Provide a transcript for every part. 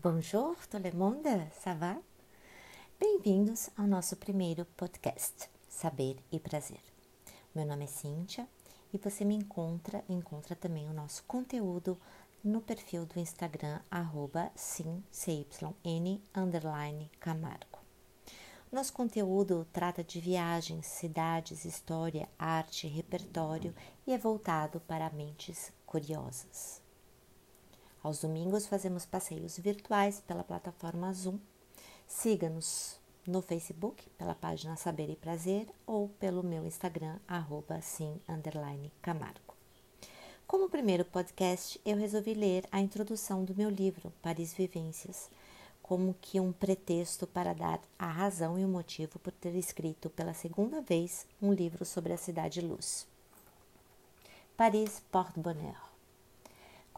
Bonjour tout le monde, ça va? Bem-vindos ao nosso primeiro podcast, Saber e Prazer. Meu nome é Cíntia e você me encontra, encontra também o nosso conteúdo no perfil do Instagram, arroba Camargo. Nosso conteúdo trata de viagens, cidades, história, arte, repertório e é voltado para mentes curiosas. Aos domingos fazemos passeios virtuais pela plataforma Zoom. Siga-nos no Facebook pela página Saber e Prazer ou pelo meu Instagram, arroba sim, Camargo. Como primeiro podcast, eu resolvi ler a introdução do meu livro, Paris Vivências, como que um pretexto para dar a razão e o motivo por ter escrito pela segunda vez um livro sobre a cidade luz. Paris Porte-Bonheur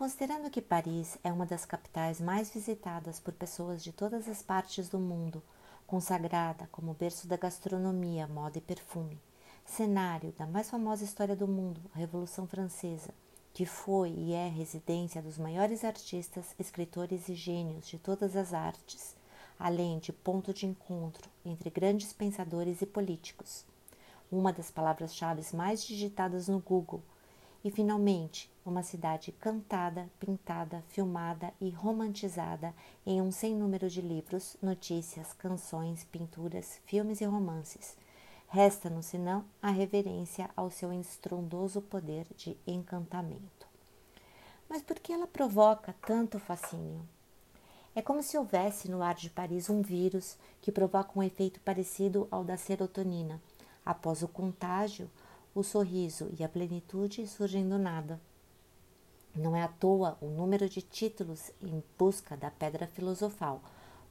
Considerando que Paris é uma das capitais mais visitadas por pessoas de todas as partes do mundo, consagrada como berço da gastronomia, moda e perfume, cenário da mais famosa história do mundo, a Revolução Francesa, que foi e é residência dos maiores artistas, escritores e gênios de todas as artes, além de ponto de encontro entre grandes pensadores e políticos. Uma das palavras-chave mais digitadas no Google e finalmente, uma cidade cantada, pintada, filmada e romantizada em um sem número de livros, notícias, canções, pinturas, filmes e romances. Resta-nos, senão, a reverência ao seu estrondoso poder de encantamento. Mas por que ela provoca tanto fascínio? É como se houvesse no ar de Paris um vírus que provoca um efeito parecido ao da serotonina. Após o contágio, o sorriso e a plenitude surgem do nada. Não é à toa o número de títulos em busca da pedra filosofal,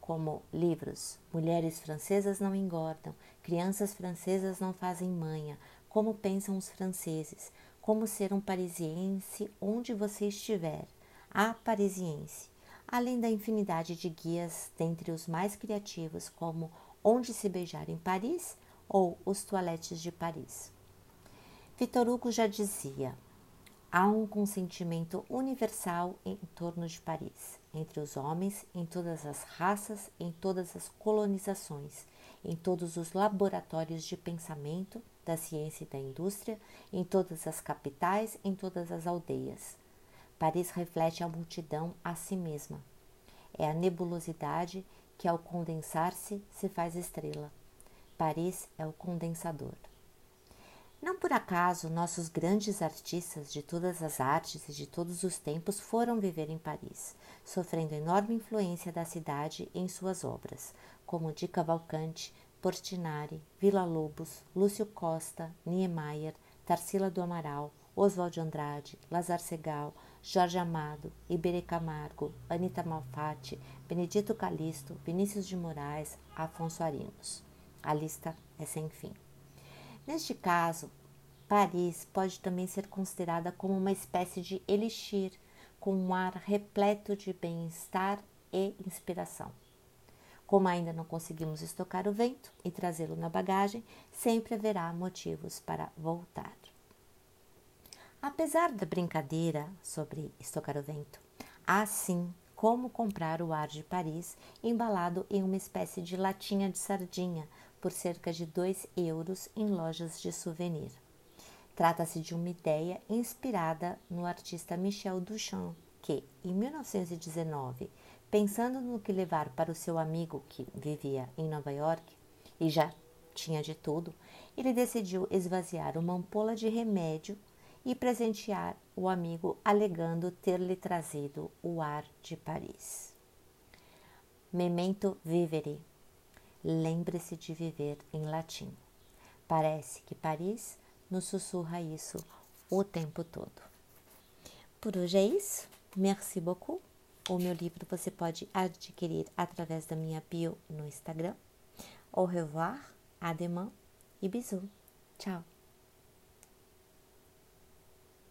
como livros Mulheres francesas não engordam, Crianças francesas não fazem manha, Como pensam os franceses, Como ser um parisiense onde você estiver, A Parisiense, além da infinidade de guias dentre os mais criativos, como Onde se beijar em Paris ou Os toaletes de Paris. Vitor Hugo já dizia: há um consentimento universal em torno de Paris, entre os homens, em todas as raças, em todas as colonizações, em todos os laboratórios de pensamento, da ciência e da indústria, em todas as capitais, em todas as aldeias. Paris reflete a multidão a si mesma. É a nebulosidade que, ao condensar-se, se faz estrela. Paris é o condensador. Não por acaso nossos grandes artistas de todas as artes e de todos os tempos foram viver em Paris, sofrendo enorme influência da cidade em suas obras, como Di Cavalcante, Portinari, Villa Lobos, Lúcio Costa, Niemeyer, Tarsila do Amaral, Oswald de Andrade, Lazar Segal, Jorge Amado, Iberê Camargo, Anita Malfatti, Benedito Calixto, Vinícius de Moraes, Afonso Arinos. A lista é sem fim. Neste caso, Paris pode também ser considerada como uma espécie de elixir, com um ar repleto de bem-estar e inspiração. Como ainda não conseguimos estocar o vento e trazê-lo na bagagem, sempre haverá motivos para voltar. Apesar da brincadeira sobre estocar o vento, há sim como comprar o ar de Paris embalado em uma espécie de latinha de sardinha por cerca de 2 euros em lojas de souvenir. Trata-se de uma ideia inspirada no artista Michel Duchamp, que, em 1919, pensando no que levar para o seu amigo que vivia em Nova York e já tinha de tudo, ele decidiu esvaziar uma ampola de remédio e presentear o amigo, alegando ter lhe trazido o ar de Paris. Memento vivere Lembre-se de viver em latim. Parece que Paris nos sussurra isso o tempo todo. Por hoje é isso. Merci beaucoup. O meu livro você pode adquirir através da minha bio no Instagram. Au revoir, ademã e bisous. Tchau.